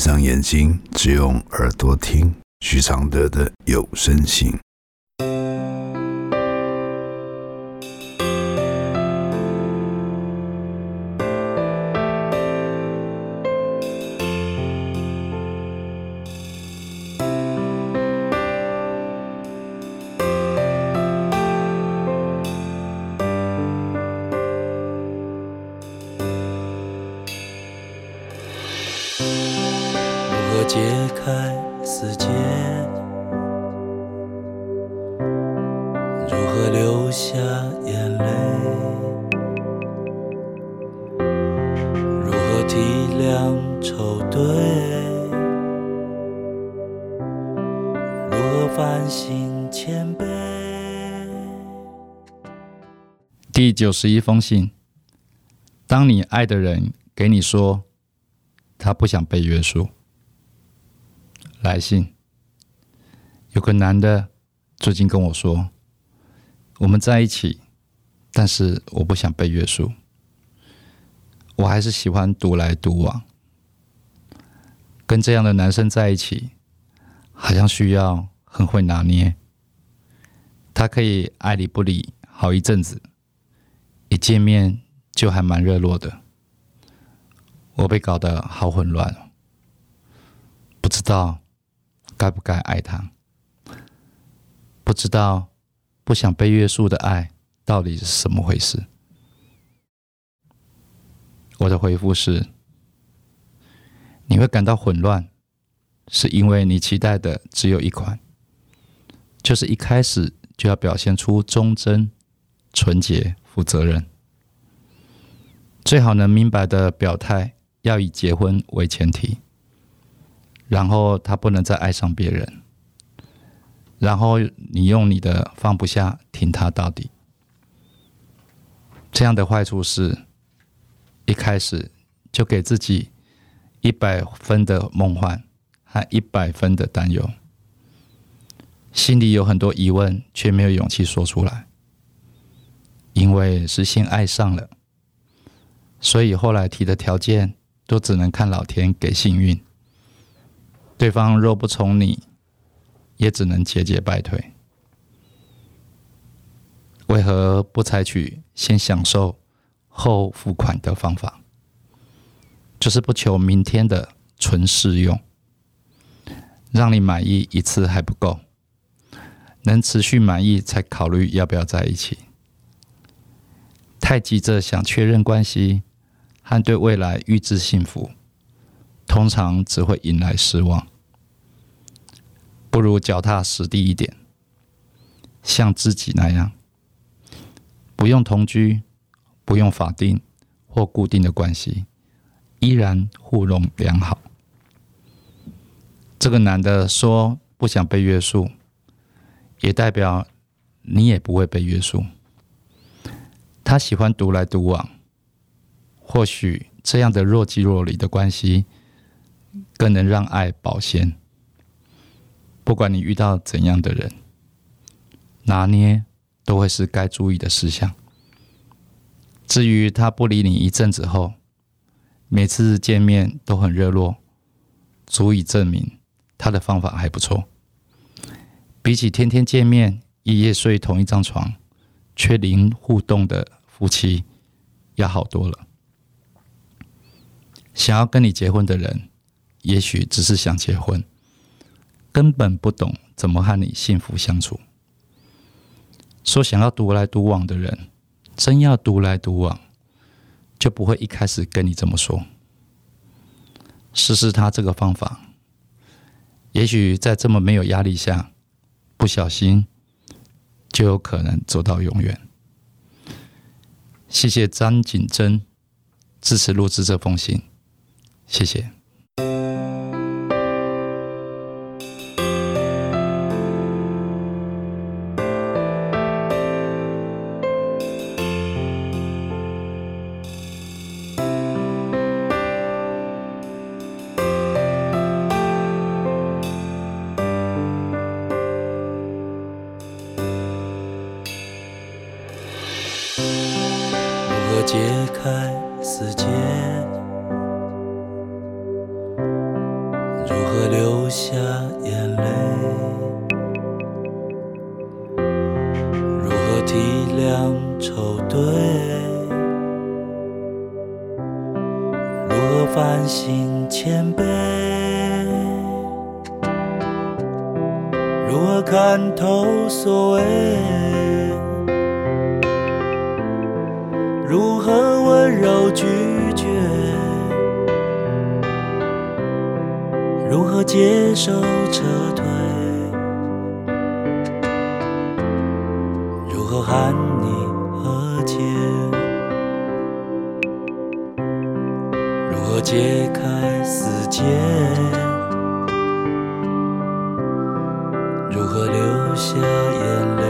闭上眼睛，只用耳朵听许常德的有声信。解开死结，如何流下眼泪？如何体谅愁对？如何反省谦卑？第九十一封信：当你爱的人给你说他不想被约束。来信，有个男的最近跟我说，我们在一起，但是我不想被约束，我还是喜欢独来独往。跟这样的男生在一起，好像需要很会拿捏。他可以爱理不理好一阵子，一见面就还蛮热络的。我被搞得好混乱，不知道。该不该爱他？不知道，不想被约束的爱到底是什么回事？我的回复是：你会感到混乱，是因为你期待的只有一款，就是一开始就要表现出忠贞、纯洁、负责任，最好能明白的表态，要以结婚为前提。然后他不能再爱上别人，然后你用你的放不下挺他到底，这样的坏处是，一开始就给自己一百分的梦幻和一百分的担忧，心里有很多疑问，却没有勇气说出来，因为是先爱上了，所以后来提的条件都只能看老天给幸运。对方若不从你，也只能节节败退。为何不采取先享受后付款的方法？就是不求明天的纯试用，让你满意一次还不够，能持续满意才考虑要不要在一起。太急着想确认关系和对未来预知幸福。通常只会引来失望，不如脚踏实地一点，像自己那样，不用同居，不用法定或固定的关系，依然互容良好。这个男的说不想被约束，也代表你也不会被约束。他喜欢独来独往，或许这样的若即若离的关系。更能让爱保鲜。不管你遇到怎样的人，拿捏都会是该注意的事项。至于他不理你一阵子后，每次见面都很热络，足以证明他的方法还不错。比起天天见面、一夜睡同一张床却零互动的夫妻，要好多了。想要跟你结婚的人。也许只是想结婚，根本不懂怎么和你幸福相处。说想要独来独往的人，真要独来独往，就不会一开始跟你这么说。试试他这个方法，也许在这么没有压力下，不小心就有可能走到永远。谢谢张景珍支持录制这封信，谢谢。解开死结，下眼泪？如何体谅愁对？如何反省谦卑？如何看透所谓？手撤退？如何喊你和解？如何解开死结？如何流下眼泪？